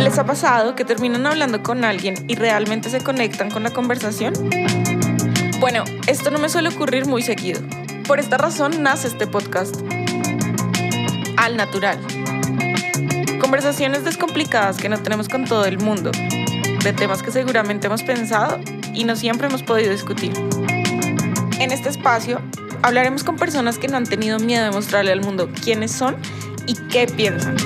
¿Les ha pasado que terminan hablando con alguien y realmente se conectan con la conversación? Bueno, esto no me suele ocurrir muy seguido. Por esta razón nace este podcast. Al natural. Conversaciones descomplicadas que no tenemos con todo el mundo, de temas que seguramente hemos pensado y no siempre hemos podido discutir. En este espacio hablaremos con personas que no han tenido miedo de mostrarle al mundo quiénes son y qué piensan.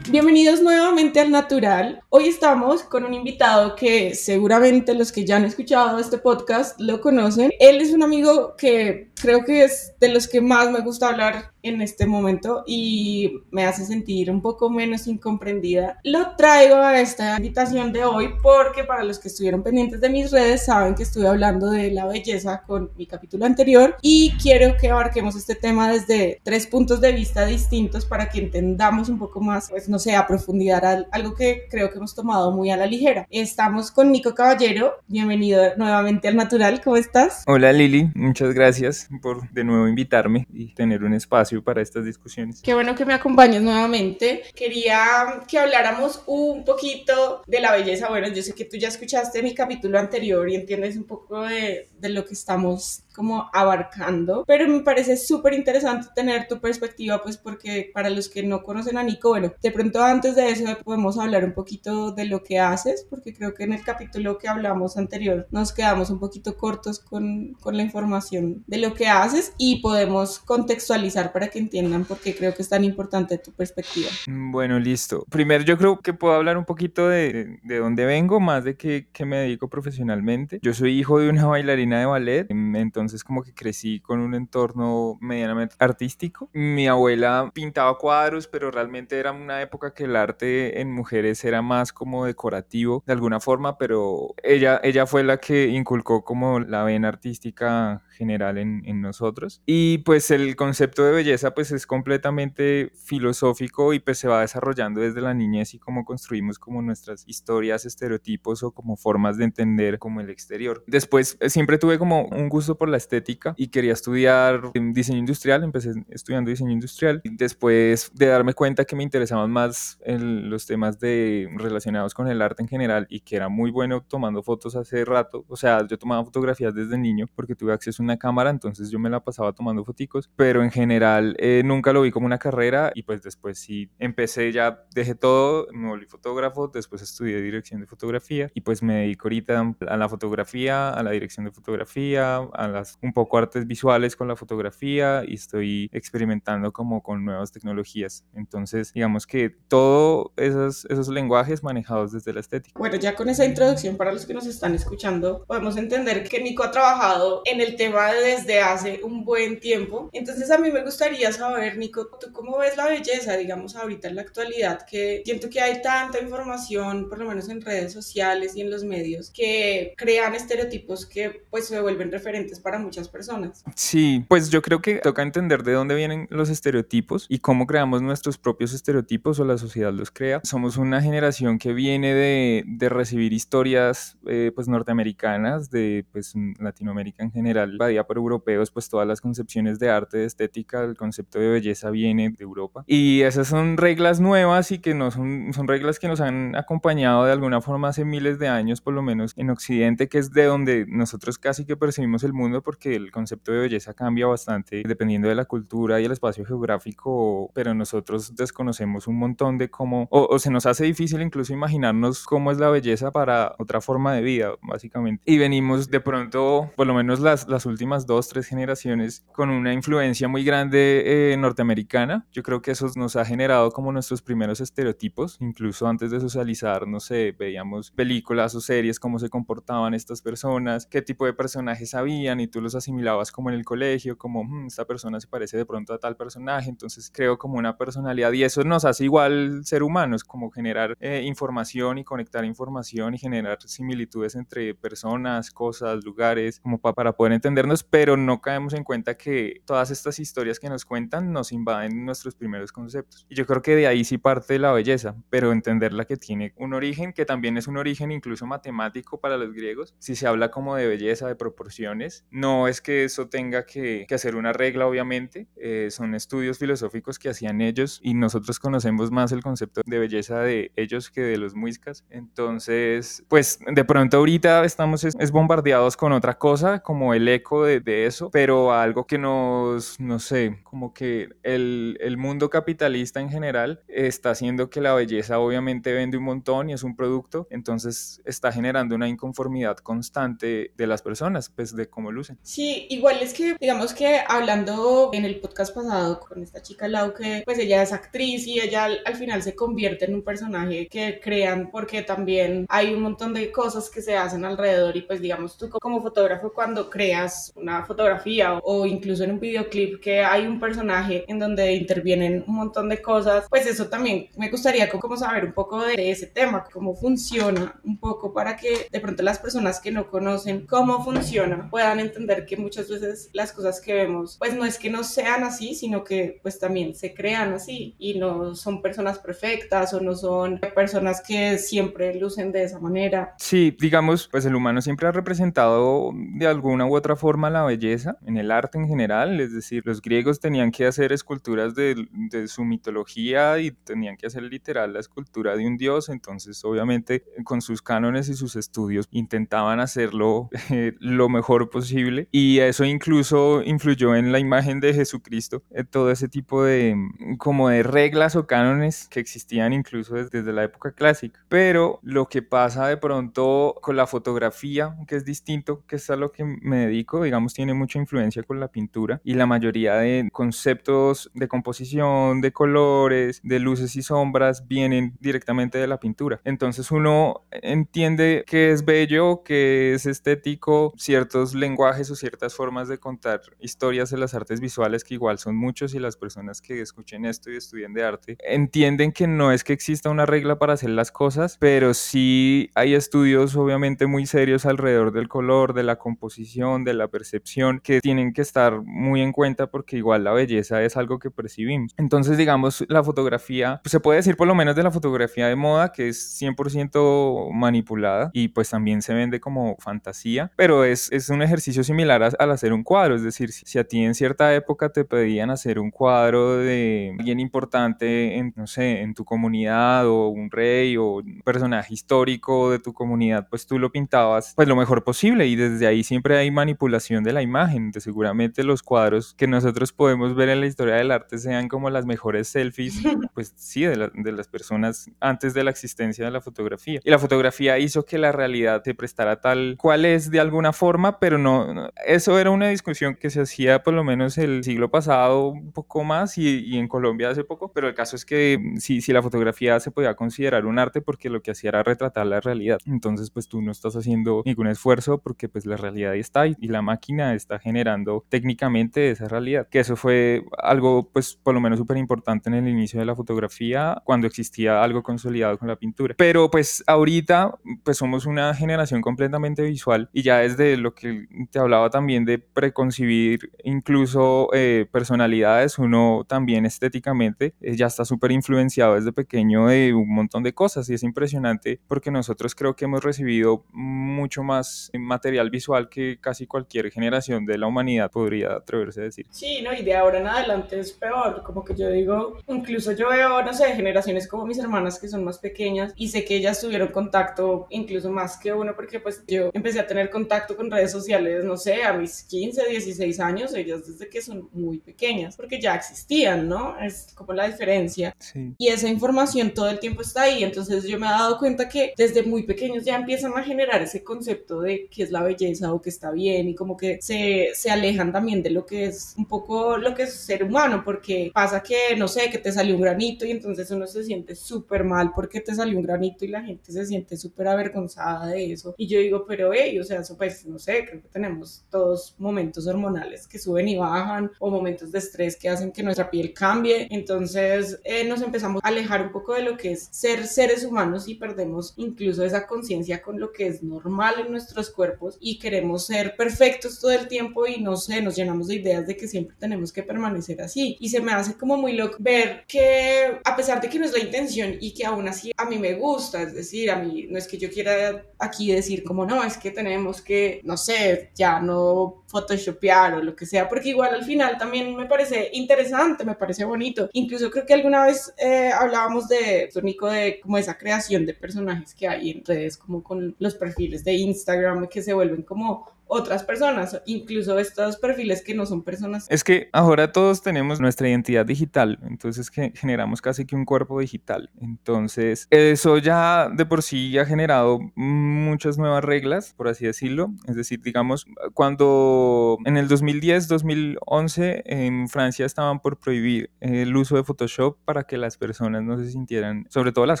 Bienvenidos nuevamente al Natural. Hoy estamos con un invitado que seguramente los que ya han escuchado este podcast lo conocen. Él es un amigo que creo que es de los que más me gusta hablar en este momento y me hace sentir un poco menos incomprendida. Lo traigo a esta invitación de hoy porque para los que estuvieron pendientes de mis redes saben que estuve hablando de la belleza con mi capítulo anterior y quiero que abarquemos este tema desde tres puntos de vista distintos para que entendamos un poco más, pues no sé, a profundidad algo que creo que hemos tomado muy a la ligera. Estamos con Nico Caballero, bienvenido nuevamente al Natural, ¿cómo estás? Hola Lili, muchas gracias por de nuevo invitarme y tener un espacio para estas discusiones. Qué bueno que me acompañes nuevamente. Quería que habláramos un poquito de la belleza. Bueno, yo sé que tú ya escuchaste mi capítulo anterior y entiendes un poco de, de lo que estamos como abarcando, pero me parece súper interesante tener tu perspectiva, pues porque para los que no conocen a Nico, bueno, de pronto antes de eso podemos hablar un poquito de lo que haces, porque creo que en el capítulo que hablamos anterior nos quedamos un poquito cortos con, con la información de lo que haces y podemos contextualizar para que entiendan por qué creo que es tan importante tu perspectiva. Bueno, listo. Primero yo creo que puedo hablar un poquito de, de dónde vengo, más de que, que me dedico profesionalmente. Yo soy hijo de una bailarina de ballet, entonces entonces como que crecí con un entorno medianamente artístico. Mi abuela pintaba cuadros, pero realmente era una época que el arte en mujeres era más como decorativo de alguna forma, pero ella, ella fue la que inculcó como la vena artística general en, en, nosotros. Y pues el concepto de belleza pues es completamente filosófico y pues se va desarrollando desde la niñez y cómo construimos como nuestras historias, estereotipos o como formas de entender como el exterior. Después eh, siempre tuve como un gusto por la estética y quería estudiar diseño industrial, empecé estudiando diseño industrial. Después de darme cuenta que me interesaban más en los temas de relacionados con el arte en general y que era muy bueno tomando fotos hace rato, o sea, yo tomaba fotografías desde niño porque tuve acceso una cámara, entonces yo me la pasaba tomando foticos, pero en general eh, nunca lo vi como una carrera y pues después sí empecé, ya dejé todo, me volví fotógrafo, después estudié dirección de fotografía y pues me dedico ahorita a la fotografía, a la dirección de fotografía, a las un poco artes visuales con la fotografía y estoy experimentando como con nuevas tecnologías. Entonces, digamos que todos esos, esos lenguajes manejados desde la estética. Bueno, ya con esa introducción para los que nos están escuchando, podemos entender que Nico ha trabajado en el tema desde hace un buen tiempo. Entonces a mí me gustaría saber, Nico, ¿tú cómo ves la belleza, digamos, ahorita en la actualidad? Que siento que hay tanta información, por lo menos en redes sociales y en los medios, que crean estereotipos que pues se vuelven referentes para muchas personas. Sí, pues yo creo que toca entender de dónde vienen los estereotipos y cómo creamos nuestros propios estereotipos o la sociedad los crea. Somos una generación que viene de, recibir historias eh, pues norteamericanas, de pues Latinoamérica en general, día por europeos, pues todas las concepciones de arte, de estética, el concepto de belleza viene de Europa. Y esas son reglas nuevas y que no son, son reglas que nos han acompañado de alguna forma hace miles de años, por lo menos en Occidente, que es de donde nosotros casi que percibimos el mundo, porque el concepto de belleza cambia bastante dependiendo de la cultura y el espacio geográfico, pero nosotros desconocemos un montón de cómo, o, o se nos hace difícil incluso imaginarnos cómo es la belleza para otra forma de vida, básicamente. Y venimos de pronto, por lo menos las, las últimas dos, tres generaciones con una influencia muy grande eh, norteamericana. Yo creo que eso nos ha generado como nuestros primeros estereotipos, incluso antes de socializar, no sé, veíamos películas o series, cómo se comportaban estas personas, qué tipo de personajes habían y tú los asimilabas como en el colegio, como hmm, esta persona se parece de pronto a tal personaje, entonces creo como una personalidad y eso nos hace igual ser humanos, como generar eh, información y conectar información y generar similitudes entre personas, cosas, lugares, como para poder entender pero no caemos en cuenta que todas estas historias que nos cuentan nos invaden nuestros primeros conceptos. Y yo creo que de ahí sí parte la belleza, pero entenderla que tiene un origen que también es un origen incluso matemático para los griegos. Si se habla como de belleza, de proporciones, no es que eso tenga que, que hacer una regla, obviamente, eh, son estudios filosóficos que hacían ellos y nosotros conocemos más el concepto de belleza de ellos que de los muiscas. Entonces, pues de pronto ahorita estamos es, bombardeados con otra cosa, como el eco de, de, eso, pero algo que nos, no sé, como que el, el mundo capitalista en general está haciendo que la belleza obviamente vende un montón y es un producto, entonces está generando una inconformidad constante de las personas, pues de cómo lucen. Sí, igual es que digamos que hablando en el podcast pasado con esta chica Lau, que pues ella es actriz y ella al, al final se convierte en un personaje que crean porque también hay un montón de cosas que se hacen alrededor y pues digamos tú como fotógrafo cuando creas una fotografía o incluso en un videoclip que hay un personaje en donde intervienen un montón de cosas, pues eso también me gustaría como saber un poco de ese tema, cómo funciona un poco para que de pronto las personas que no conocen cómo funciona puedan entender que muchas veces las cosas que vemos pues no es que no sean así, sino que pues también se crean así y no son personas perfectas o no son personas que siempre lucen de esa manera. Sí, digamos, pues el humano siempre ha representado de alguna u otra forma la belleza en el arte en general, es decir, los griegos tenían que hacer esculturas de, de su mitología y tenían que hacer literal la escultura de un dios, entonces obviamente con sus cánones y sus estudios intentaban hacerlo eh, lo mejor posible y eso incluso influyó en la imagen de Jesucristo, eh, todo ese tipo de como de reglas o cánones que existían incluso desde, desde la época clásica. Pero lo que pasa de pronto con la fotografía, que es distinto, que es a lo que me dedico, digamos, tiene mucha influencia con la pintura y la mayoría de conceptos de composición, de colores, de luces y sombras vienen directamente de la pintura. Entonces uno entiende que es bello, que es estético, ciertos lenguajes o ciertas formas de contar historias de las artes visuales que igual son muchos y las personas que escuchen esto y estudien de arte entienden que no es que exista una regla para hacer las cosas, pero sí hay estudios obviamente muy serios alrededor del color, de la composición, de la percepción, que tienen que estar muy en cuenta porque igual la belleza es algo que percibimos. Entonces, digamos, la fotografía, pues se puede decir por lo menos de la fotografía de moda que es 100% manipulada y pues también se vende como fantasía, pero es, es un ejercicio similar al hacer un cuadro, es decir, si, si a ti en cierta época te pedían hacer un cuadro de alguien importante en, no sé, en tu comunidad o un rey o un personaje histórico de tu comunidad, pues tú lo pintabas pues lo mejor posible y desde ahí siempre hay manipulación de la imagen, de seguramente los cuadros que nosotros podemos ver en la historia del arte sean como las mejores selfies, pues sí, de, de las personas antes de la existencia de la fotografía. Y la fotografía hizo que la realidad se prestara tal cual es de alguna forma, pero no, eso era una discusión que se hacía por lo menos el siglo pasado un poco más y, y en Colombia hace poco, pero el caso es que si, si la fotografía se podía considerar un arte porque lo que hacía era retratar la realidad. Entonces, pues tú no estás haciendo ningún esfuerzo porque pues la realidad ahí está y, y la máquina está generando técnicamente esa realidad. Que eso fue algo, pues por lo menos súper importante en el inicio de la fotografía cuando existía algo consolidado con la pintura. Pero pues ahorita, pues somos una generación completamente visual y ya desde lo que te hablaba también de preconcibir incluso eh, personalidades, uno también estéticamente eh, ya está súper influenciado desde pequeño de un montón de cosas y es impresionante porque nosotros creo que hemos recibido mucho más material visual que casi cualquier generación de la humanidad podría atreverse a decir. Sí, no, y de ahora en adelante es peor, como que yo digo, incluso yo veo, no sé, generaciones como mis hermanas que son más pequeñas y sé que ellas tuvieron contacto incluso más que uno porque pues yo empecé a tener contacto con redes sociales, no sé, a mis 15, 16 años, ellas desde que son muy pequeñas, porque ya existían, ¿no? Es como la diferencia. Sí. Y esa información todo el tiempo está ahí, entonces yo me he dado cuenta que desde muy pequeños ya empiezan a generar ese concepto de qué es la belleza o que está bien y como que se, se alejan también de lo que es un poco lo que es ser humano, porque pasa que, no sé, que te salió un granito y entonces uno se siente súper mal porque te salió un granito y la gente se siente súper avergonzada de eso. Y yo digo, pero hey, o sea, eso pues, no sé, creo que tenemos todos momentos hormonales que suben y bajan o momentos de estrés que hacen que nuestra piel cambie. Entonces eh, nos empezamos a alejar un poco de lo que es ser seres humanos y perdemos incluso esa conciencia con lo que es normal en nuestros cuerpos y queremos ser perfectos perfectos todo el tiempo y no sé, nos llenamos de ideas de que siempre tenemos que permanecer así. Y se me hace como muy loco ver que a pesar de que no es la intención y que aún así a mí me gusta, es decir, a mí no es que yo quiera aquí decir como no, es que tenemos que, no sé, ya no photoshopear o lo que sea, porque igual al final también me parece interesante, me parece bonito. Incluso creo que alguna vez eh, hablábamos de, Nico, de como esa creación de personajes que hay en redes, como con los perfiles de Instagram que se vuelven como otras personas, incluso estos perfiles que no son personas. Es que ahora todos tenemos nuestra identidad digital, entonces que generamos casi que un cuerpo digital. Entonces, eso ya de por sí ha generado muchas nuevas reglas, por así decirlo. Es decir, digamos, cuando en el 2010, 2011 en Francia estaban por prohibir el uso de Photoshop para que las personas no se sintieran, sobre todo las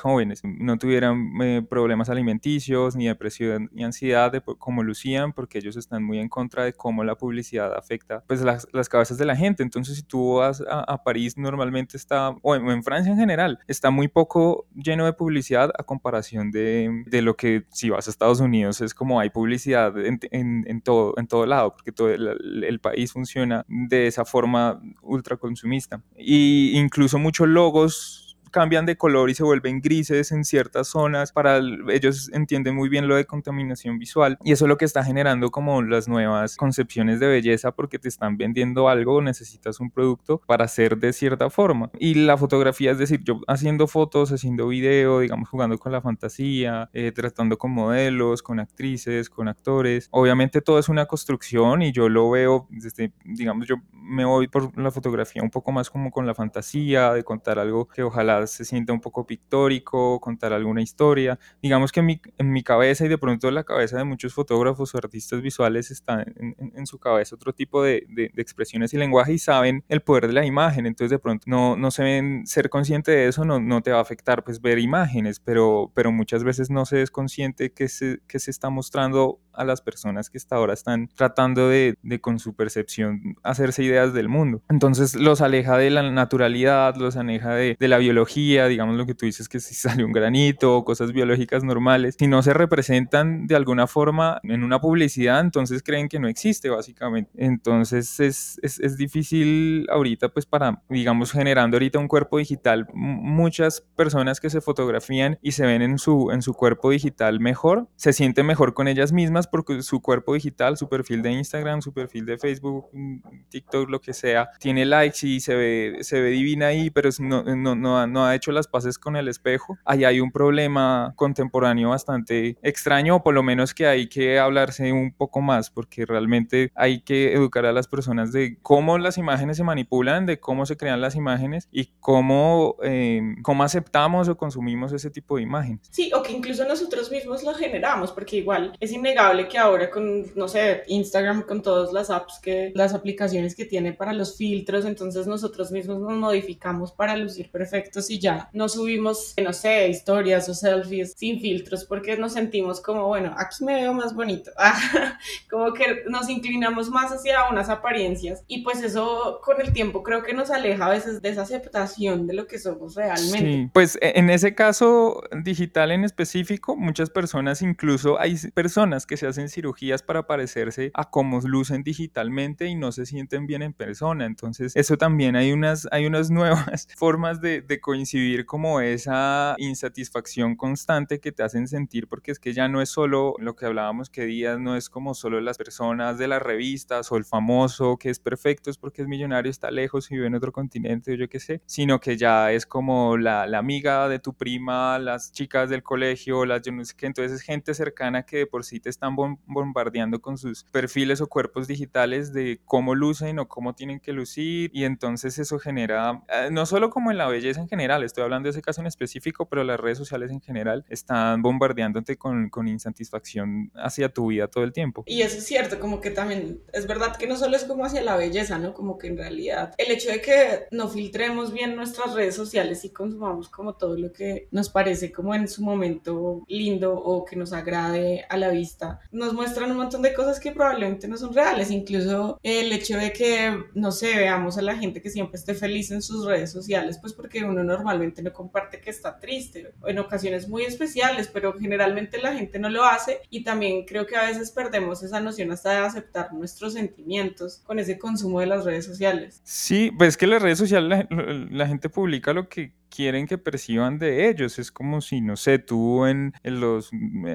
jóvenes, no tuvieran eh, problemas alimenticios, ni depresión, ni ansiedad de, como lucían, porque ellos están muy en contra de cómo la publicidad afecta pues las, las cabezas de la gente. Entonces si tú vas a, París normalmente está, o en, Francia en general, está muy poco lleno de publicidad a comparación de, de lo que si vas a Estados Unidos es como hay publicidad en, en, todo, en todo lado, porque todo el, el, país funciona de esa forma ultra consumista. Y incluso muchos logos cambian de color y se vuelven grises en ciertas zonas. Para ellos entienden muy bien lo de contaminación visual y eso es lo que está generando como las nuevas concepciones de belleza porque te están vendiendo algo, necesitas un producto para ser de cierta forma. Y la fotografía, es decir, yo haciendo fotos, haciendo video, digamos, jugando con la fantasía, eh, tratando con modelos, con actrices, con actores. Obviamente todo es una construcción y yo lo veo desde, digamos, yo me voy por la fotografía un poco más como con la fantasía de contar algo que ojalá se sienta un poco pictórico, contar alguna historia. Digamos que en mi, cabeza y de pronto en la cabeza de muchos fotógrafos o artistas visuales está en, su cabeza otro tipo de, de, expresiones y lenguaje y saben el poder de la imagen. Entonces de pronto no, no se ven, ser consciente de eso no, no te va a afectar pues ver imágenes, pero, pero muchas veces no se es consciente que se, que se está mostrando a las personas que hasta ahora están tratando de, de, con su percepción hacerse ideas del mundo. Entonces los aleja de la naturalidad, los aleja de, de la biología, digamos lo que tú dices que si sale un granito o cosas biológicas normales, si no se representan de alguna forma en una publicidad, entonces creen que no existe básicamente. Entonces es, es, es difícil ahorita pues para, digamos, generando ahorita un cuerpo digital, muchas personas que se fotografían y se ven en su, en su cuerpo digital mejor, se sienten mejor con ellas mismas porque su cuerpo digital, su perfil de Instagram, su perfil de Facebook, mm, TikTok, lo que sea, tiene likes y se ve, se ve divina ahí, pero no, no, no, no ha hecho las paces con el espejo. Ahí hay un problema contemporáneo bastante extraño, o por lo menos que hay que hablarse un poco más, porque realmente hay que educar a las personas de cómo las imágenes se manipulan, de cómo se crean las imágenes y cómo, eh, cómo aceptamos o consumimos ese tipo de imágenes. Sí, o que incluso nosotros mismos lo generamos, porque igual es innegable que ahora con, no sé, Instagram, con todas las apps que, las aplicaciones que tiene para los filtros, entonces nosotros mismos nos modificamos para lucir perfectos y ya no subimos, no sé, historias o selfies sin filtros porque nos sentimos como, bueno, aquí me veo más bonito. como que nos inclinamos más hacia unas apariencias y pues eso con el tiempo creo que nos aleja a veces de esa aceptación de lo que somos realmente. Sí, pues e, en ese caso digital en específico, muchas personas, incluso hay personas que se hacen cirugías para parecerse a cómo lucen digitalmente y no se sienten bien en persona. Entonces, eso también hay unas, hay unas nuevas formas de, de coincidir como esa insatisfacción constante que te hacen sentir, porque es que ya no es solo lo que hablábamos que días, no es como solo las personas de las revistas o el famoso que es perfecto, es porque es millonario, está lejos y vive en otro continente o yo qué sé, sino que ya es como la, la amiga de tu prima, las chicas del colegio, las yo no sé qué, entonces es gente cercana que de por sí te están bombardeando con sus perfiles o cuerpos digitales de cómo lucen o cómo tienen que lucir y entonces eso genera, eh, no solo como en la belleza en general, estoy hablando de ese caso en específico, pero las redes sociales en general están bombardeándote con, con insatisfacción hacia tu vida todo el tiempo. Y eso es cierto, como que también es verdad que no solo es como hacia la belleza, ¿no? Como que en realidad el hecho de que no filtremos bien nuestras redes sociales y consumamos como todo lo que nos parece como en su momento lindo o que nos agrade a la vista, nos muestran un montón de cosas que probablemente no son reales, incluso el hecho de que, no sé, veamos a la gente que siempre esté feliz en sus redes sociales, pues porque uno normalmente no comparte que está triste, en ocasiones muy especiales, pero generalmente la gente no lo hace y también creo que a veces perdemos esa noción hasta de aceptar nuestros sentimientos con ese consumo de las redes sociales. Sí, pues que las redes sociales la, la gente publica lo que quieren que perciban de ellos. Es como si, no sé, tú en, los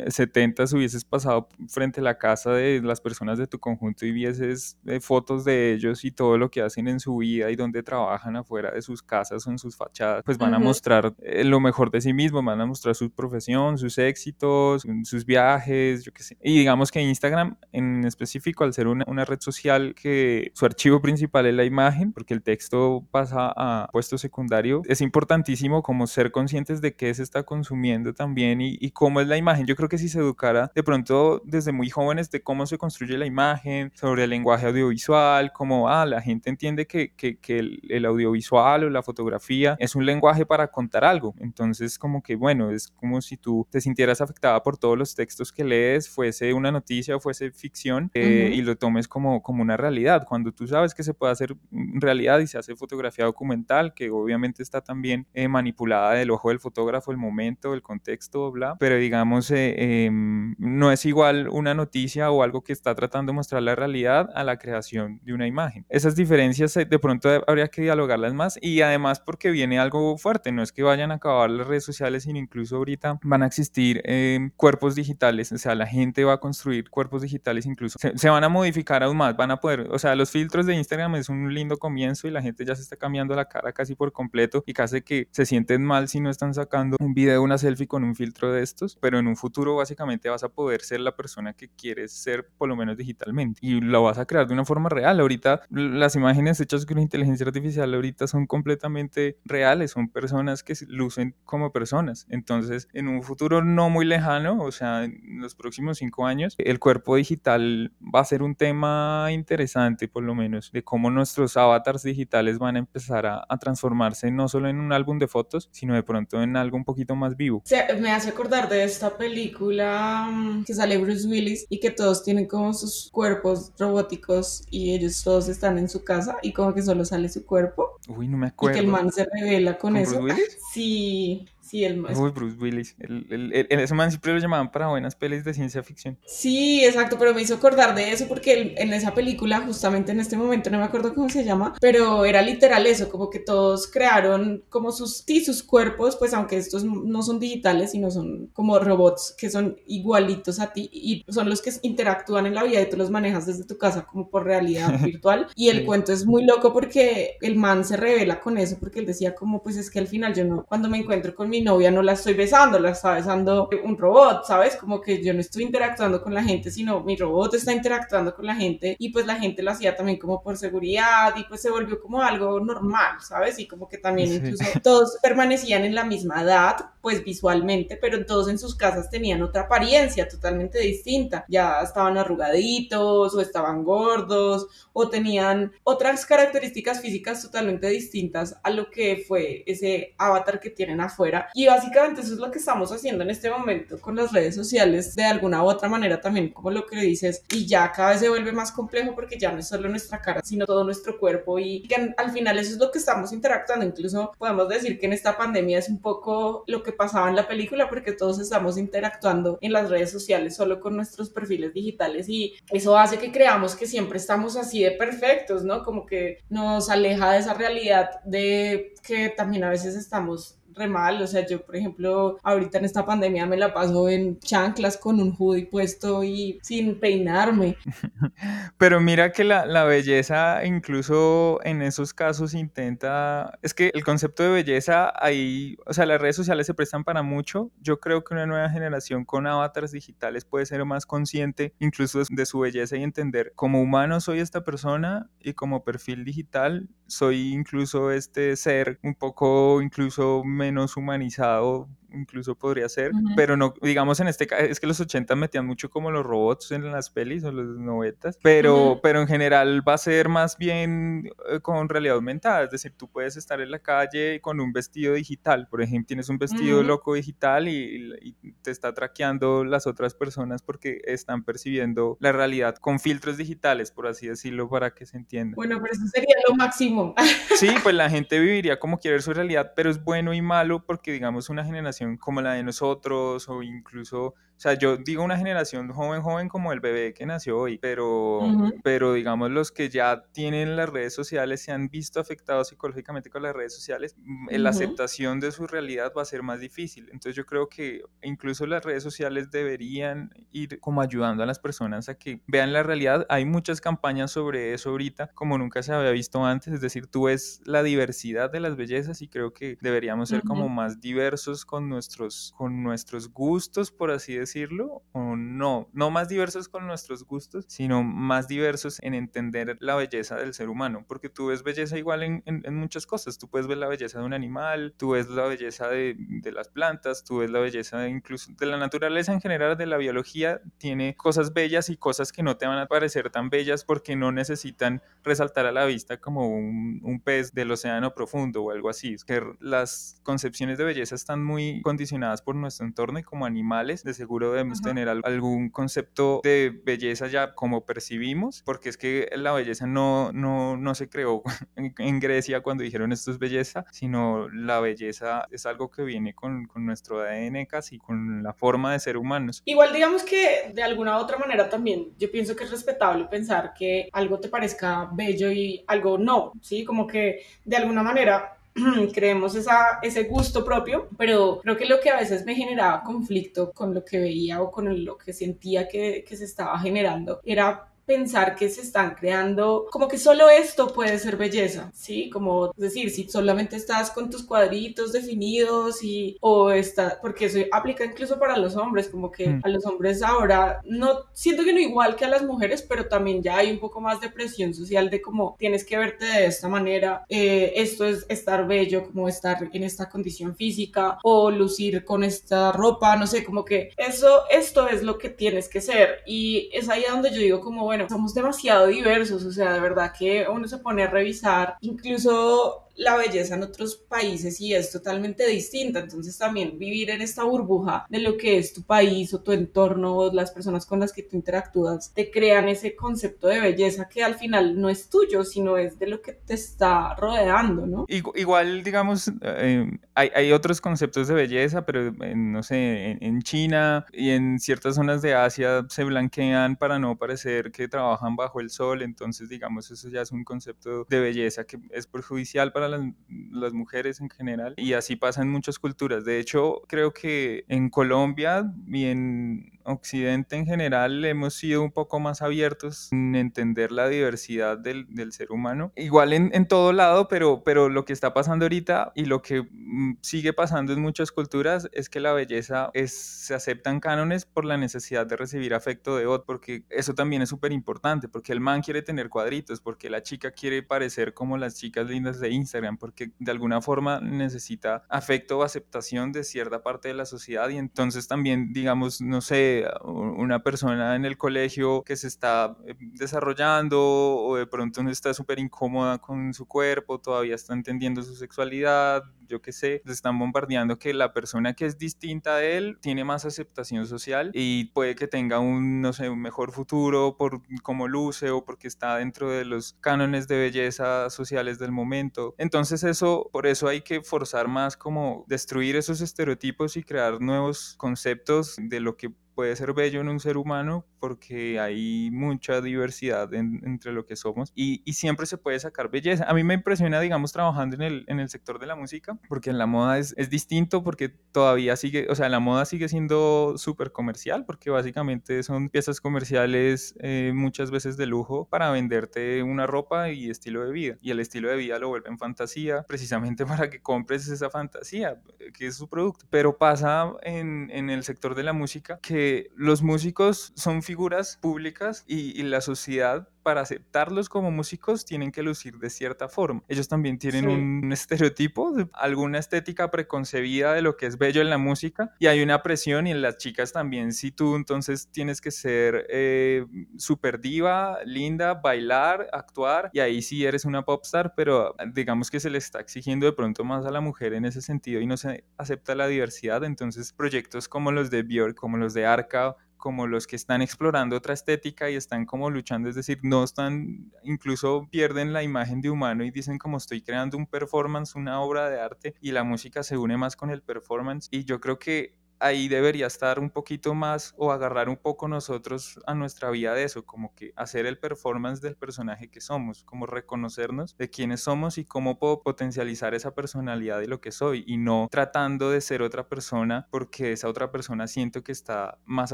70 mm, hubieses pasado frente a la casa de las personas de tu conjunto y vieses eh, fotos de ellos y todo lo que hacen en su vida y donde trabajan afuera de sus casas o en sus fachadas, pues van a mostrar eh, lo mejor de sí mismos, van a mostrar su profesión, sus éxitos, sus viajes, yo qué sé. Y digamos que Instagram en específico, al ser una, una red social que su archivo principal es la imagen, porque el texto pasa a puesto secundario, es importante como ser conscientes de qué se está consumiendo también y, cómo es la imagen. Yo creo que si se educara de pronto desde muy jóvenes de cómo se construye la imagen, sobre el lenguaje audiovisual, como, ah, la gente entiende que, que, que el, el, audiovisual o la fotografía es un lenguaje para contar algo. Entonces, como que, bueno, es como si tú te sintieras afectada por todos los textos que lees, fuese una noticia o fuese ficción, eh, y lo tomes como, como una realidad. Cuando tú sabes que se puede hacer realidad y se hace fotografía documental, que obviamente está también eh, manipulada del ojo del fotógrafo, el momento, el contexto, bla, pero digamos, eh, em, no es igual una noticia o algo que está tratando de mostrar la realidad a la creación de una imagen. Esas diferencias eh, de pronto habría que dialogarlas más y además porque viene algo fuerte, no es que vayan a acabar las redes sociales, sino incluso ahorita van a existir em, cuerpos digitales, o sea, la gente va a construir cuerpos digitales incluso, se, se van a modificar aún más, van a poder, o sea, los filtros de Instagram es un lindo comienzo y la gente ya se está cambiando la cara casi por completo y casi que se sienten mal si no están sacando un video, una selfie con un filtro de estos, pero en un futuro básicamente vas a poder ser la persona que quieres ser, por lo menos digitalmente, y lo vas a crear de una forma real. Ahorita las imágenes hechas con inteligencia artificial ahorita son completamente reales, son personas que lucen como personas. Entonces, en un futuro no muy lejano, o sea, en los próximos cinco años, el cuerpo digital va a ser un tema interesante, por lo menos, de cómo nuestros avatars digitales van a empezar a, a transformarse no solo en un álbum de fotos, sino de pronto en algo un poquito más vivo. me hace acordar de esta película mm, que sale Bruce Willis y que todos tienen como sus cuerpos robóticos y ellos todos están en su casa y como que solo sale su cuerpo. Uy, no me acuerdo. Y que el man se revela con, eso. Bruce Willis? Sí. Sí, el Uy, Bruce Willis. El, el, el, ese man siempre lo llamaban para buenas pelis de ciencia ficción. Sí, exacto, pero me hizo acordar de eso porque en esa película, justamente en este momento, no me acuerdo cómo se llama, pero era literal eso, como que todos crearon como sus, sí, sus cuerpos, pues aunque estos no son digitales, sino son como robots que son igualitos a ti y son los que interactúan en la vida y tú los manejas desde tu casa como por realidad virtual. Y el cuento es muy loco porque el man se revela con eso porque él decía como, pues es que al final yo no, cuando me encuentro con mi novia no la estoy besando, la está besando un robot, ¿sabes? Como que yo no estoy interactuando con la gente, sino mi robot está interactuando con la gente y pues la gente lo hacía también como por seguridad y pues se volvió como algo normal, ¿sabes? Y como que también incluso todos permanecían en la misma edad, pues visualmente, pero todos en sus casas tenían otra apariencia totalmente distinta. Ya estaban arrugaditos o estaban gordos o tenían otras características físicas totalmente distintas a lo que fue ese avatar que tienen afuera y básicamente eso es lo que estamos haciendo en este momento con las redes sociales, de alguna u otra manera también, como lo que dices, y ya cada vez se vuelve más complejo porque ya no es solo nuestra cara, sino todo nuestro cuerpo y al final eso es lo que estamos interactuando. Incluso podemos decir que en esta pandemia es un poco lo que pasaba en la película porque todos estamos interactuando en las redes sociales solo con nuestros perfiles digitales y eso hace que creamos que siempre estamos así de perfectos, ¿no? Como que nos aleja de esa realidad de que también a veces estamos mal, o sea, yo por ejemplo, ahorita en esta pandemia me la paso en chanclas con un hoodie puesto y sin peinarme. Pero mira que la, la belleza incluso en esos casos intenta, es que el concepto de belleza ahí, o sea, las redes sociales se prestan para mucho, yo creo que una nueva generación con avatars digitales puede ser más consciente incluso de su belleza y entender como humano soy esta persona y como perfil digital soy incluso este ser un poco incluso menos humanizado incluso podría ser, pero no, digamos en este caso, es que los 80 metían mucho como los robots en las pelis o los novetas, pero, pero en general va a ser más bien eh, con realidad aumentada, es decir, tú puedes estar en la calle con un vestido digital, por ejemplo, tienes un vestido loco digital y, y, te está traqueando las otras personas porque están percibiendo la realidad con filtros digitales, por así decirlo, para que se entienda. Bueno, pero eso sería lo máximo. Sí, pues la gente viviría como quiere su realidad, pero es bueno y malo porque digamos una generación como la de nosotros o incluso o sea, yo digo una generación joven, joven como el bebé que nació hoy, pero, pero digamos los que ya tienen las redes sociales, se han visto afectados psicológicamente con las redes sociales, mm, la aceptación de su realidad va a ser más difícil. Entonces yo creo que incluso las redes sociales deberían ir como ayudando a las personas a que vean la realidad. Hay muchas campañas sobre eso ahorita, como nunca se había visto antes, es decir, tú ves la diversidad de las bellezas y creo que deberíamos ser como más diversos con nuestros, con nuestros gustos, por así decirlo decirlo, o no, no más diversos con nuestros gustos, sino más diversos en entender la belleza del ser humano, porque tú ves belleza igual en, en, muchas cosas, tú puedes ver la belleza de un animal, tú ves la belleza de, de las plantas, tú ves la belleza de incluso de la naturaleza en general, de la biología, tiene cosas bellas y cosas que no te van a parecer tan bellas porque no necesitan resaltar a la vista como un, un pez del océano profundo o algo así. Es que las concepciones de belleza están muy condicionadas por nuestro entorno y como animales, de seguro debemos tener algún concepto de belleza ya como percibimos, porque es que la belleza no, no, no se creó en, Grecia cuando dijeron esto es belleza, sino la belleza es algo que viene con, con nuestro ADN casi, con la forma de ser humanos. Igual digamos que de alguna u otra manera también yo pienso que es respetable pensar que algo te parezca bello y algo no, ¿sí? Como que de alguna manera creemos esa, ese gusto propio, pero creo que lo que a veces me generaba conflicto con lo que veía o con lo que sentía que, que se estaba generando era pensar que se están creando, como que solo esto puede ser belleza, ¿sí? Como decir, si solamente estás con tus cuadritos definidos y, o está, porque eso aplica incluso para los hombres, como que mm. a los hombres ahora, no, siento que no igual que a las mujeres, pero también ya hay un poco más de presión social de como tienes que verte de esta manera, eh, esto es estar bello, como estar en esta condición física o lucir con esta ropa, no sé, como que eso, esto es lo que tienes que ser y es ahí donde yo digo como, bueno, somos demasiado diversos, o sea, de verdad que uno se pone a revisar, incluso la belleza en otros países y es totalmente distinta. Entonces también vivir en esta burbuja de lo que es tu país o tu entorno las personas con las que tú interactúas te crean ese concepto de belleza que al final no es tuyo, sino es de lo que te está rodeando, ¿no? Igual, digamos, eh, hay, hay, otros conceptos de belleza, pero no sé, en, en, China y en ciertas zonas de Asia se blanquean para no parecer que trabajan bajo el sol, entonces digamos, eso ya es un concepto de belleza que es perjudicial para las, mujeres en general y así pasa en muchas culturas. De hecho, creo que en Colombia y en Occidente en general hemos sido un poco más abiertos en entender la diversidad del, del ser humano. Igual en, en, todo lado, pero, pero lo que está pasando ahorita y lo que mm, sigue pasando en muchas culturas es que la belleza es, se aceptan cánones por la necesidad de recibir afecto de otro, porque eso también es súper importante, porque el man quiere tener cuadritos, porque la chica quiere parecer como las chicas lindas de Instagram, porque de alguna forma necesita afecto o aceptación de cierta parte de la sociedad y entonces también, digamos, no sé, una persona en el colegio que se está eh, desarrollando o de pronto no está súper incómoda con su cuerpo, todavía está entendiendo su sexualidad, yo qué sé, se están bombardeando que la persona que es distinta a él tiene más aceptación social y puede que tenga un, no sé, un mejor futuro por cómo luce o porque está dentro de los cánones de belleza sociales del momento. Entonces eso, por eso hay que forzar más como destruir esos estereotipos y crear nuevos conceptos de lo que puede ser bello en un ser humano porque hay mucha diversidad entre lo que somos y, y, siempre se puede sacar belleza. A mí me impresiona, digamos, trabajando en el, en el sector de la música, porque en la moda es, es distinto, porque todavía sigue, o sea, la moda sigue siendo súper comercial, porque básicamente son piezas comerciales eh, muchas veces de lujo para venderte una ropa y estilo de vida. Y el estilo de vida lo vuelven fantasía, precisamente para que compres esa fantasía, que es su producto. Pero pasa en, en el sector de la música que los músicos son figuras públicas y, la sociedad para aceptarlos como músicos tienen que lucir de cierta forma. Ellos también tienen un estereotipo, alguna estética preconcebida de lo que es bello en la música y hay una presión y en las chicas también. Si tú entonces tienes que ser eh, super diva, linda, bailar, actuar y ahí sí eres una popstar, pero digamos que se le está exigiendo de pronto más a la mujer en ese sentido y no se acepta la diversidad. Entonces proyectos como los de Björk, como los de Arca como los que están explorando otra estética y están como luchando, es decir, no están, incluso pierden la imagen de humano y dicen como estoy creando un performance, una obra de arte y la música se une más con el performance. Y yo creo que ahí debería estar un poquito más o agarrar un poco nosotros a nuestra vida de eso, como que hacer el performance del personaje que somos, como reconocernos de quiénes somos y cómo puedo potencializar esa personalidad de lo que soy y no tratando de ser otra persona porque esa otra persona siento que está más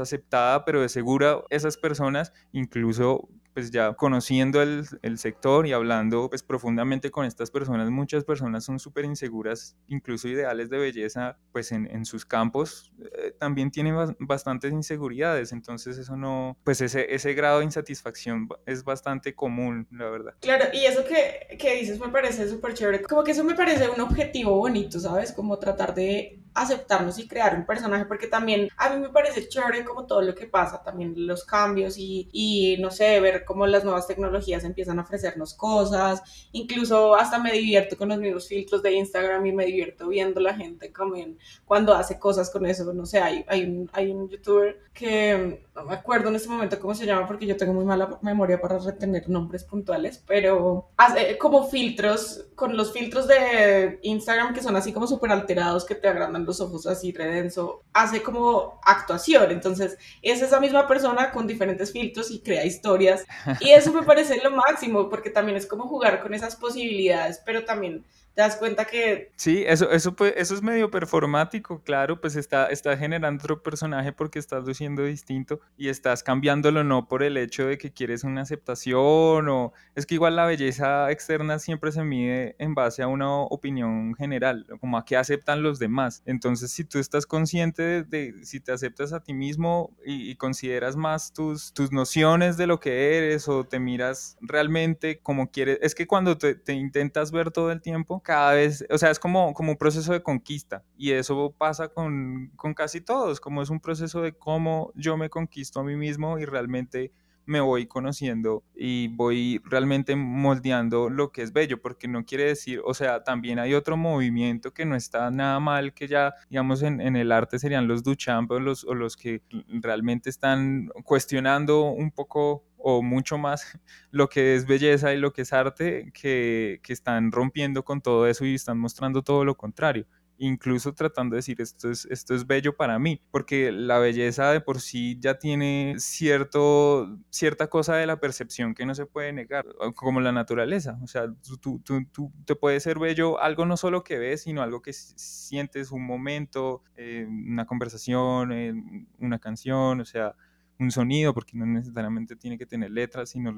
aceptada, pero de seguro esas personas incluso pues ya conociendo el, el, sector y hablando pues profundamente con estas personas, muchas personas son súper inseguras, incluso ideales de belleza pues en, en sus campos, eh, también tienen bastantes inseguridades, entonces eso no, pues ese, ese grado de insatisfacción es bastante común, la verdad. Claro, y eso que, que dices me parece súper chévere, como que eso me parece un objetivo bonito, ¿sabes? Como tratar de aceptarnos y crear un personaje, porque también a mí me parece chévere como todo lo que pasa, también los cambios y, y no sé, ver cómo las nuevas tecnologías empiezan a ofrecernos cosas, incluso hasta me divierto con los mismos filtros de Instagram y me divierto viendo la gente como cuando hace cosas con eso, no sé, hay, hay, un, hay un youtuber que no me acuerdo en este momento cómo se llama porque yo tengo muy mala memoria para retener nombres puntuales, pero hace como filtros, con los filtros de Instagram que son así como súper alterados, que te agrandan los ojos así redenso, hace como actuación, entonces es esa misma persona con diferentes filtros y crea historias. Y eso me parece lo máximo porque también es como jugar con esas posibilidades, pero también te das cuenta que... Sí, eso, eso, eso es medio performático, claro, pues está, está generando otro personaje porque estás luciendo distinto y estás cambiándolo no por el hecho de que quieres una aceptación o... Es que igual la belleza externa siempre se mide en base a una opinión general, como a qué aceptan los demás. Entonces, si tú estás consciente de, si te aceptas a ti mismo y, consideras más tus, tus nociones de lo que eres o te miras realmente como quieres, es que cuando te, te intentas ver todo el tiempo, cada vez, o sea, es como, como un proceso de conquista y eso pasa con, con casi todos, como es un proceso de cómo yo me conquisto a mí mismo y realmente me voy conociendo y voy realmente moldeando lo que es bello, porque no quiere decir, o sea, también hay otro movimiento que no está nada mal, que ya, digamos, en, en el arte serían los Duchamp o los, o los que realmente están cuestionando un poco o mucho más lo que es belleza y lo que es arte, que, que están rompiendo con todo eso y están mostrando todo lo contrario incluso tratando de decir esto es, esto es bello para mí, porque la belleza de por sí ya tiene cierto, cierta cosa de la percepción que no se puede negar, como la naturaleza, o sea, tú, tú, tú te puede ser bello algo no solo que ves, sino algo que sientes un momento, eh, una conversación, eh, una canción, o sea, un sonido, porque no necesariamente tiene que tener letras, sino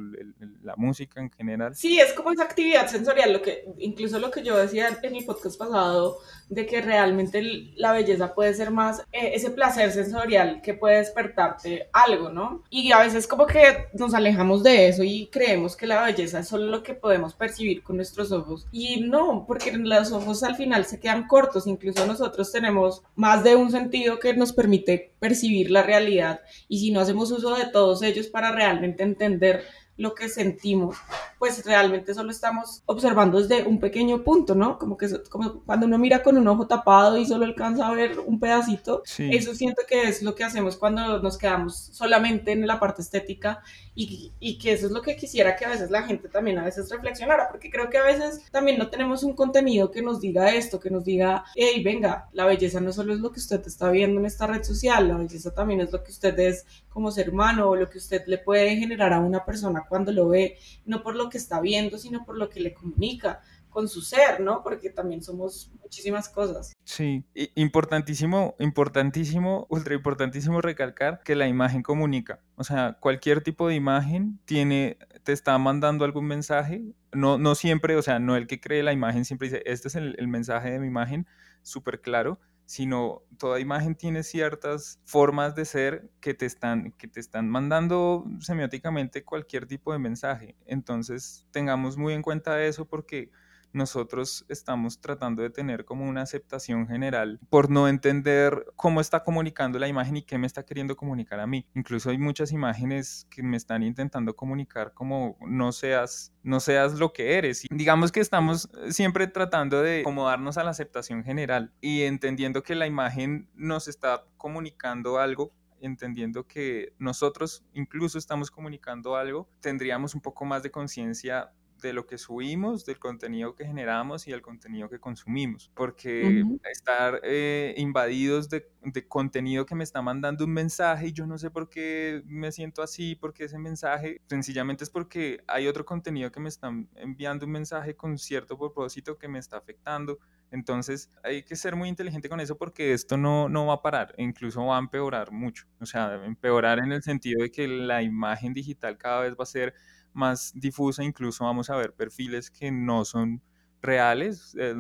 la música en general. Sí, es como esa actividad sensorial, lo que, incluso lo que yo decía en mi podcast pasado, de que realmente la belleza puede ser más eh, ese placer sensorial que puede despertarte algo, ¿no? Y a veces como que nos alejamos de eso y creemos que la belleza es solo lo que podemos percibir con nuestros ojos. Y no, porque los ojos al final se quedan cortos, incluso nosotros tenemos más de un sentido que nos permite percibir la realidad y si no hacemos uso de todos ellos para realmente entender lo que sentimos, pues realmente solo estamos observando desde un pequeño punto, ¿no? Como que como cuando uno mira con un ojo tapado y solo alcanza a ver un pedacito, eso siento que es lo que hacemos cuando nos quedamos solamente en la parte estética y, y, que eso es lo que quisiera que a veces la gente también a veces reflexionara, porque creo que a veces también no tenemos un contenido que nos diga esto, que nos diga, hey, venga, la belleza no solo es lo que usted está viendo en esta red social, la belleza también es lo que usted es como ser humano o lo que usted le puede generar a una persona cuando lo ve, no por lo que está viendo, sino por lo que le comunica con su ser, ¿no? Porque también somos muchísimas cosas. Sí, importantísimo, importantísimo, ultra importantísimo recalcar que la imagen comunica. O sea, cualquier tipo de imagen tiene, te está mandando algún mensaje. No, no siempre, o sea, no el que cree la imagen siempre dice, este es el, el mensaje de mi imagen, súper claro, sino toda imagen tiene ciertas formas de ser que te están, que te están mandando semióticamente cualquier tipo de mensaje. Entonces, tengamos muy en cuenta eso porque nosotros estamos tratando de tener como una aceptación general por no entender cómo está comunicando la imagen y qué me está queriendo comunicar a mí. Incluso hay muchas imágenes que me están intentando comunicar como no seas, no seas lo que eres. Y digamos que estamos siempre tratando de acomodarnos a la aceptación general y entendiendo que la imagen nos está comunicando algo entendiendo que nosotros incluso estamos comunicando algo, tendríamos un poco más de conciencia de lo que subimos, del contenido que generamos y del contenido que consumimos, porque estar eh, invadidos de, de, contenido que me está mandando un mensaje y yo no sé por qué me siento así, porque ese mensaje sencillamente es porque hay otro contenido que me están enviando un mensaje con cierto propósito que me está afectando. Entonces hay que ser muy inteligente con eso porque esto no, no va a parar, e incluso va a empeorar mucho. O sea, empeorar en el sentido de que la imagen digital cada vez va a ser más difusa, incluso vamos a ver perfiles que no son reales. Eh,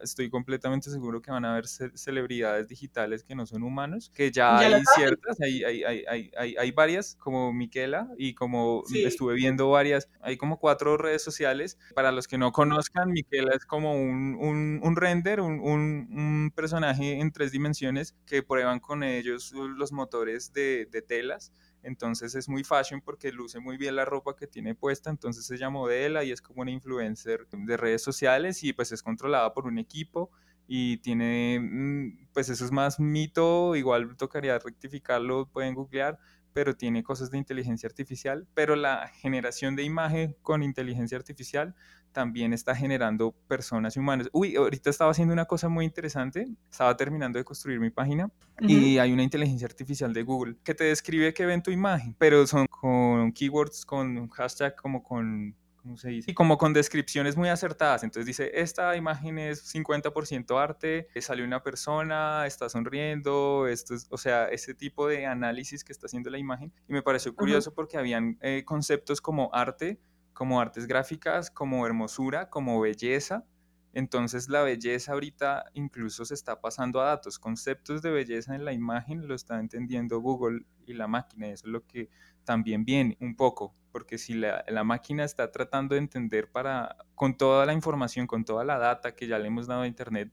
estoy completamente seguro que van a haber celebridades digitales que no son humanos, que ya, hay ciertas, hay, hay, hay, hay, varias, como Miquela, y como estuve viendo varias, hay como cuatro redes sociales. Para los que no conozcan, Miquela es como un, un, un render, un, un, personaje en tres dimensiones que prueban con ellos los motores de, de telas entonces es muy fashion porque luce muy bien la ropa que tiene puesta, entonces ella modela y es como una influencer de redes sociales y pues es controlada por un equipo y tiene, mm, pues eso es más mito, igual tocaría rectificarlo, pueden googlear, pero tiene cosas de inteligencia artificial, pero la generación de imagen con inteligencia artificial también está generando personas y humanos. Uy, ahorita estaba haciendo una cosa muy interesante, estaba terminando de construir mi página y hay una inteligencia artificial de Google que te describe qué ve en tu imagen, pero son con keywords, con hashtag como con ¿cómo se dice? Y como con descripciones muy acertadas. Entonces dice, esta imagen es 50% arte, sale una persona, está sonriendo, esto es, o sea, ese tipo de análisis que está haciendo la imagen. Y me pareció curioso porque habían eh, conceptos como arte, como artes gráficas, como hermosura, como belleza. Entonces la belleza ahorita incluso se está pasando a datos. Conceptos de belleza en la imagen lo está entendiendo Google y la máquina. Eso es lo que también viene un poco porque si la, la, máquina está tratando de entender para, con toda la información, con toda la data que ya le hemos dado a Internet,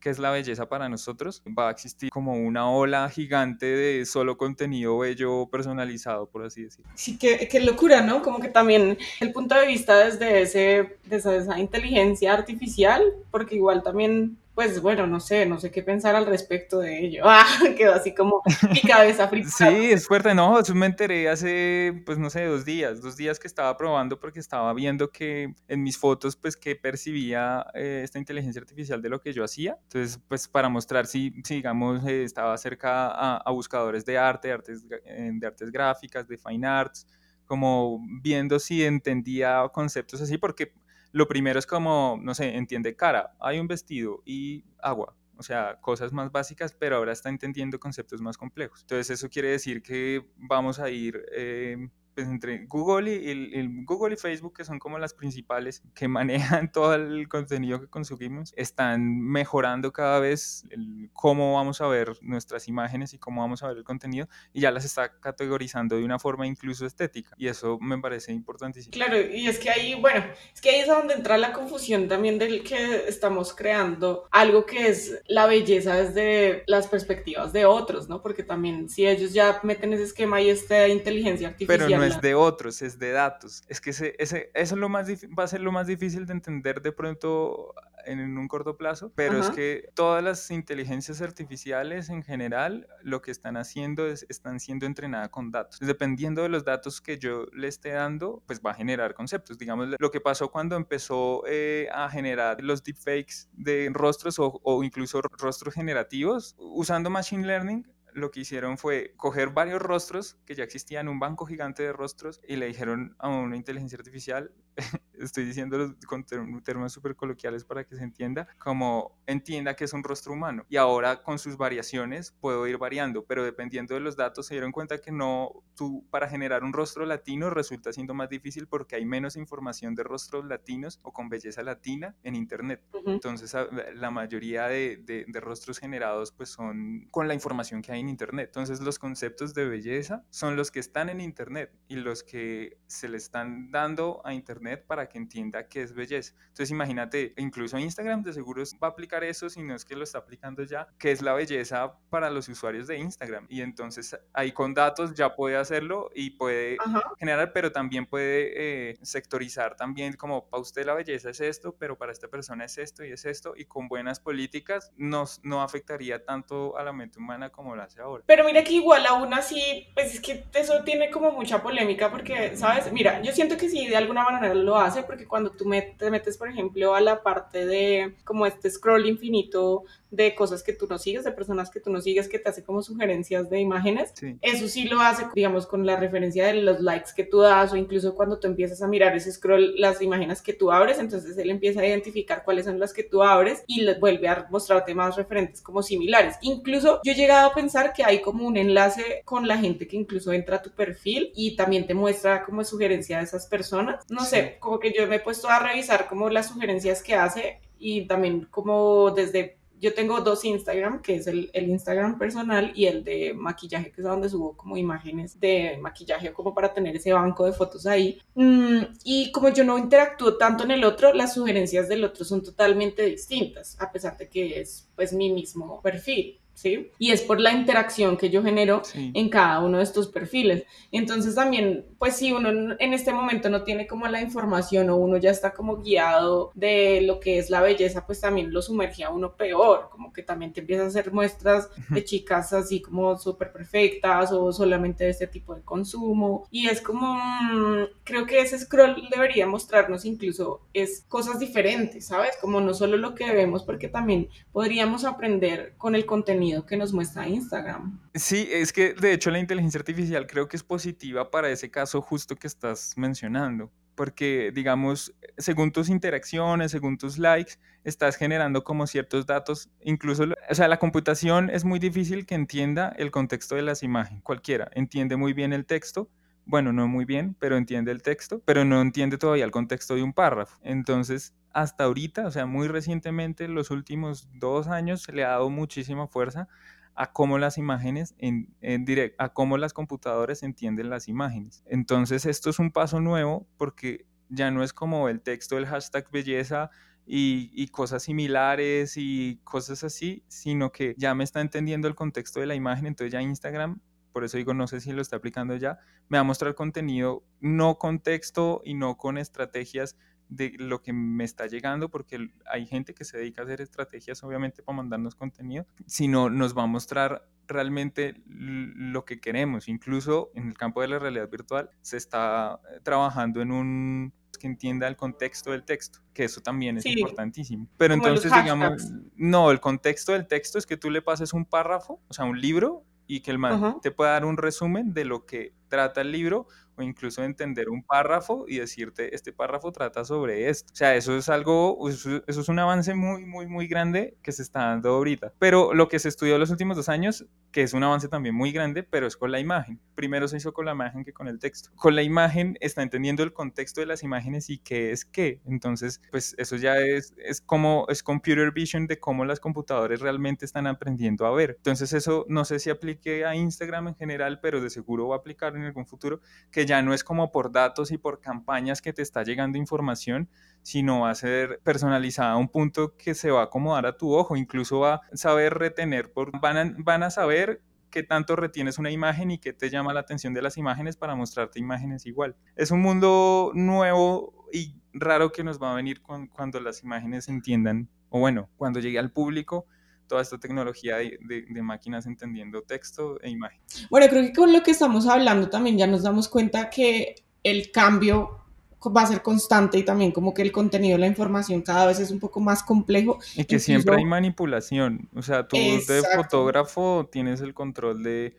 qué es la belleza para nosotros, va a existir como una ola gigante de solo contenido bello personalizado, por así decirlo. Sí, qué, qué locura, ¿no? Como que también el punto de vista desde ese, desde esa inteligencia artificial, porque igual también pues bueno, no sé, no sé qué pensar al respecto de ello. Ah, quedó así como mi cabeza frita. Sí, es fuerte, no, eso me enteré hace, pues no sé, dos días, dos días que estaba probando porque estaba viendo que en mis fotos, pues que percibía eh, esta inteligencia artificial de lo que yo hacía. Entonces, pues para mostrar si, si digamos, eh, estaba cerca a, a, buscadores de arte, de artes, eh, de artes gráficas, de fine arts, como viendo si entendía conceptos así, porque lo primero es como, no sé, entiende cara, hay un vestido y agua, o sea, cosas más básicas, pero ahora está entendiendo conceptos más complejos. Entonces eso quiere decir que vamos a ir eh, pues, entre Google y, Google y Facebook, que son como las principales que manejan todo el contenido que consumimos, están mejorando cada vez cómo vamos a ver nuestras imágenes y cómo vamos a ver el contenido y ya las está categorizando de una forma incluso estética y eso me parece importantísimo. Claro, y es que ahí, bueno, es que ahí es donde entra la confusión también del que estamos creando algo que es la belleza desde las perspectivas de otros, ¿no? Porque también si ellos ya meten ese esquema y esta inteligencia artificial es de otros, es de datos. Es que ese, ese, eso es lo más va a ser lo más difícil de entender de pronto en un corto plazo, pero es que todas las inteligencias artificiales en general lo que están haciendo es, están siendo entrenadas con datos. Dependiendo de los datos que yo le esté dando, pues va a generar conceptos. Digamos, lo que pasó cuando empezó eh, a generar los deepfakes de rostros o, o incluso rostros generativos usando Machine Learning, lo que hicieron fue coger varios rostros que ya existían, un banco gigante de rostros, y le dijeron a una inteligencia artificial, estoy diciendo con términos súper coloquiales para que se entienda, como entienda que es un rostro humano. Y ahora con sus variaciones puedo ir variando, pero dependiendo de los datos se dieron cuenta que no, tú para generar un rostro latino resulta siendo más difícil porque hay menos información de rostros latinos o con belleza latina en Internet. Entonces la mayoría de, de, de rostros generados pues son con la información que hay en Internet. Entonces los conceptos de belleza son los que están en Internet y los que se le están dando a Internet para que entienda qué es belleza. Entonces imagínate, incluso Instagram de seguro va a aplicar eso, si no es que lo está aplicando ya, que es la belleza para los usuarios de Instagram. Y entonces ahí con datos ya puede hacerlo y puede generar, pero también puede eh, sectorizar también como para usted la belleza es esto, pero para esta persona es esto y es esto. Y con buenas políticas nos, no afectaría tanto a la mente humana como lo hace ahora. Pero mira que igual aún así, pues es que eso tiene como mucha polémica porque, ¿sabes? Mira, yo siento que sí, de alguna manera lo hace porque cuando tú te metes, por ejemplo, a la parte de como este scroll infinito de cosas que tú no sigues, de personas que tú no sigues, que te hace como sugerencias de imágenes. Eso sí lo hace, digamos, con la referencia de los likes que tú das o incluso cuando tú empiezas a mirar ese scroll, las imágenes que tú abres, entonces él empieza a identificar cuáles son las que tú abres y les vuelve a mostrarte más referentes como similares. Incluso yo he llegado a pensar que hay como un enlace con la gente que incluso entra a tu perfil y también te muestra como sugerencia de esas personas. No sé, como que yo me he puesto a revisar como las sugerencias que hace y también como desde yo tengo dos Instagram, que es el, el, Instagram personal y el de maquillaje, que es donde subo como imágenes de maquillaje, como para tener ese banco de fotos ahí. Mm, y como yo no interactúo tanto en el otro, las sugerencias del otro son totalmente distintas, a pesar de que es pues mi mismo perfil. ¿Sí? Y es por la interacción que yo genero en cada uno de estos perfiles. Entonces también, pues si uno en este momento no tiene como la información o uno ya está como guiado de lo que es la belleza, pues también lo sumerge a uno peor, como que también te empieza a hacer muestras de chicas así como súper perfectas o solamente de este tipo de consumo. Y es como, mm, creo que ese scroll debería mostrarnos incluso es cosas diferentes, ¿sabes? Como no solo lo que vemos, porque también podríamos aprender con el contenido que nos muestra Instagram. Sí, es que de hecho la inteligencia artificial creo que es positiva para ese caso justo que estás mencionando, porque digamos, según tus interacciones, según tus likes, estás generando como ciertos datos, incluso, o sea, la computación es muy difícil que entienda el contexto de las imágenes, cualquiera, entiende muy bien el texto, bueno, no muy bien, pero entiende el texto, pero no entiende todavía el contexto de un párrafo. Entonces, hasta ahorita, o sea, muy recientemente, los últimos dos años, se le ha dado muchísima fuerza a cómo las imágenes, en, en a cómo las computadoras entienden las imágenes. Entonces, esto es un paso nuevo porque ya no es como el texto del hashtag belleza y, y, cosas similares y cosas así, sino que ya me está entendiendo el contexto de la imagen, entonces ya Instagram, por eso digo, no sé si lo está aplicando ya, me va a mostrar contenido no con texto y no con estrategias de lo que me está llegando, porque hay gente que se dedica a hacer estrategias, obviamente, para mandarnos contenido, sino nos va a mostrar realmente lo que queremos. Incluso en el campo de la realidad virtual se está eh, trabajando en un que entienda el contexto del texto, que eso también es importantísimo. Pero entonces, digamos, no, el contexto del texto es que tú le pases un párrafo, o sea, un libro, y que el man te pueda dar un resumen de lo que trata el libro incluso entender un párrafo y decirte, este párrafo trata sobre esto. O sea, eso es algo, eso, es un avance muy, muy, muy grande que se está dando ahorita. Pero lo que se estudió los últimos dos años, que es un avance también muy grande, pero es con la imagen. Primero se hizo con la imagen que con el texto. Con la imagen está entendiendo el contexto de las imágenes y qué es qué. Entonces, pues eso ya es, es como, es computer vision de cómo las computadoras realmente están aprendiendo a ver. Entonces eso no sé si aplique a Instagram en general, pero de seguro va a aplicar en algún futuro, que ya no es como por datos y por campañas que te está llegando información, sino va a ser personalizada a un punto que se va a acomodar a tu ojo, incluso va a saber retener, por, van, a, saber qué tanto retienes una imagen y qué te llama la atención de las imágenes para mostrarte imágenes igual. Es un mundo nuevo y raro que nos va a venir cuando las imágenes entiendan, o bueno, cuando llegue al público, toda esta tecnología de, de, máquinas entendiendo texto e imagen. Bueno, creo que con lo que estamos hablando también ya nos damos cuenta que el cambio va a ser constante y también como que el contenido, la información cada vez es un poco más complejo. Y que siempre hay manipulación, o sea, tú de fotógrafo tienes el control de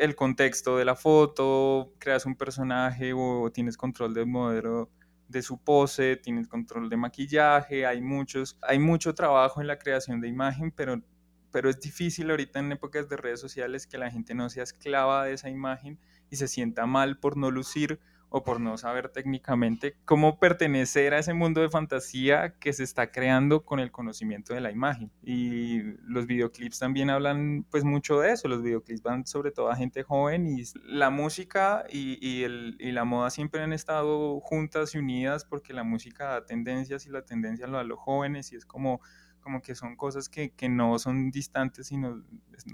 el contexto de la foto, creas un personaje o tienes control del modelo de su pose, tiene control de maquillaje, hay muchos, hay mucho trabajo en la creación de imagen, pero pero es difícil ahorita en épocas de redes sociales que la gente no sea esclava de esa imagen y se sienta mal por no lucir o por no saber técnicamente cómo pertenecer a ese mundo de fantasía que se está creando con el conocimiento de la imagen. Y los videoclips también hablan pues mucho de eso, los videoclips van sobre todo a gente joven y la música y, y, el, y la moda siempre han estado juntas y unidas porque la música da tendencias y la tendencia lo da a los jóvenes y es como como que son cosas que, que, no son distantes, sino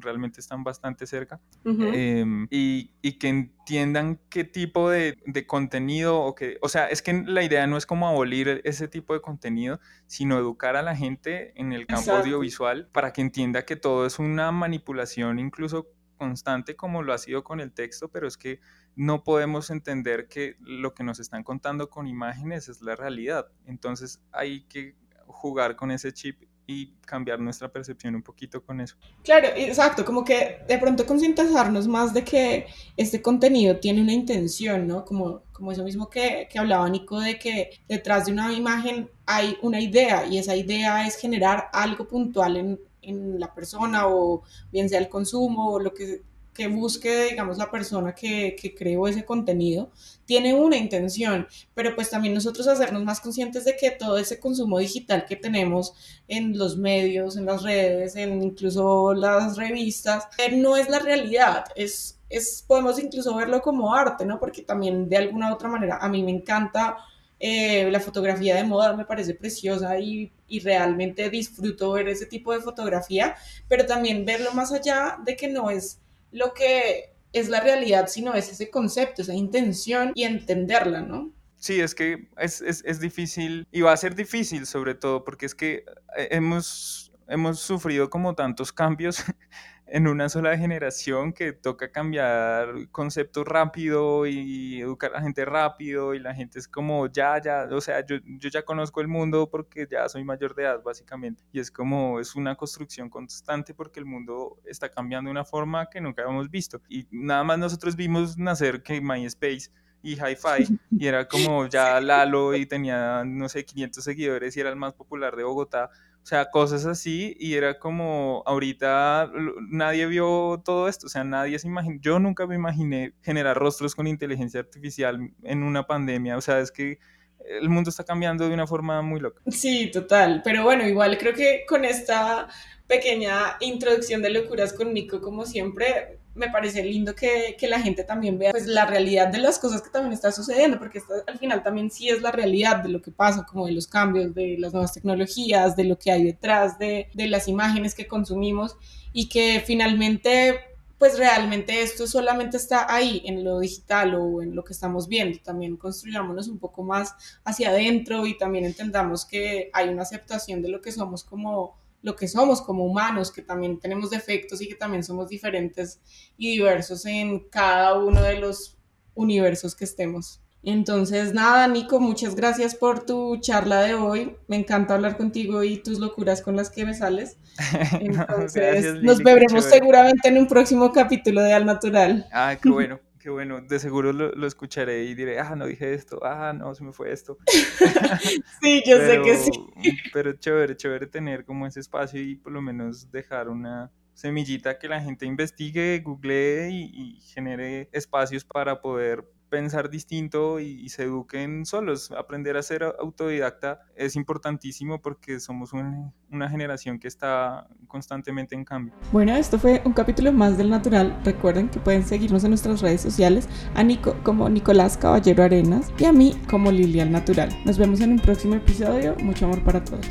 realmente están bastante cerca, em, y, y, que entiendan qué tipo de, de, contenido, o que, o sea, es que la idea no es como abolir ese tipo de contenido, sino educar a la gente en el campo audiovisual para que entienda que todo es una manipulación incluso constante como lo ha sido con el texto, pero es que no podemos entender que lo que nos están contando con imágenes es la realidad. Entonces hay que jugar con ese chip y cambiar nuestra percepción un poquito con eso. Claro, exacto, como que de pronto concientizarnos más de que este contenido tiene una intención, ¿no? Como, como eso mismo que, que hablaba Nico, de que detrás de una imagen hay una idea y esa idea es generar algo puntual en, en la persona o bien sea el consumo o lo que que busque, digamos, la persona que, que, creó ese contenido, tiene una intención, pero pues también nosotros hacernos más conscientes de que todo ese consumo digital que tenemos en los medios, en las redes, en incluso las revistas, eh, no es la realidad, es, es, podemos incluso verlo como arte, ¿no? Porque también de alguna u otra manera a mí me encanta eh, la fotografía de moda, me parece preciosa y, y realmente disfruto ver ese tipo de fotografía, pero también verlo más allá de que no es lo que es la realidad, sino es ese concepto, esa intención y entenderla, ¿no? Sí, es que es, es, es difícil y va a ser difícil sobre todo porque es que eh, hemos, hemos sufrido como tantos cambios en una sola generación que toca cambiar conceptos rápido y educar a la gente rápido y la gente es como ya, ya, o sea, yo, yo ya conozco el mundo porque ya soy mayor de edad básicamente. Y es como es una construcción constante porque el mundo está cambiando de una forma que nunca habíamos visto. Y nada más nosotros vimos nacer que MySpace y Hi-Fi y era como ya Lalo y tenía no sé 500 seguidores y era el más popular de Bogotá o sea, cosas así, y era como, ahorita nadie vio todo esto, o sea, nadie se imaginó, yo nunca me imaginé generar rostros con inteligencia artificial en una pandemia, o sea, es que el mundo está cambiando de una forma muy loca. Sí, total, pero bueno, igual creo que con esta pequeña introducción de locuras con Nico, como siempre, me parece lindo que, que, la gente también vea pues la realidad de las cosas que también está sucediendo, porque esto, al final también sí es la realidad de lo que pasa, como de los cambios, de las nuevas tecnologías, de lo que hay detrás, de, de las imágenes que consumimos y que finalmente pues realmente esto solamente está ahí en lo digital o en lo que estamos viendo. También construyámonos un poco más hacia adentro y también entendamos que hay una aceptación de lo que somos como lo que somos como humanos, que también tenemos defectos y que también somos diferentes y diversos en cada uno de los universos que estemos. Entonces, nada, Nico, muchas gracias por tu charla de hoy. Me encanta hablar contigo y tus locuras con las que me sales. Entonces, no, gracias, nos veremos seguramente en un próximo capítulo de Al Natural. Ah, qué bueno. Qué bueno, de seguro lo, lo, escucharé y diré, ah, no dije esto, ah, no, se me fue esto. sí, yo sé que sí. pero chévere, chévere tener como ese espacio y por lo menos dejar una semillita que la gente investigue, googlee y, y genere espacios para poder pensar distinto y, y, se eduquen solos. Aprender a ser autodidacta es importantísimo porque somos un, una generación que está constantemente en cambio. Bueno, esto fue un capítulo más del Natural. Recuerden que pueden seguirnos en nuestras redes sociales, a Nico como Nicolás Caballero Arenas y a mí como Lilian Natural. Nos vemos en un próximo episodio. Mucho amor para todos.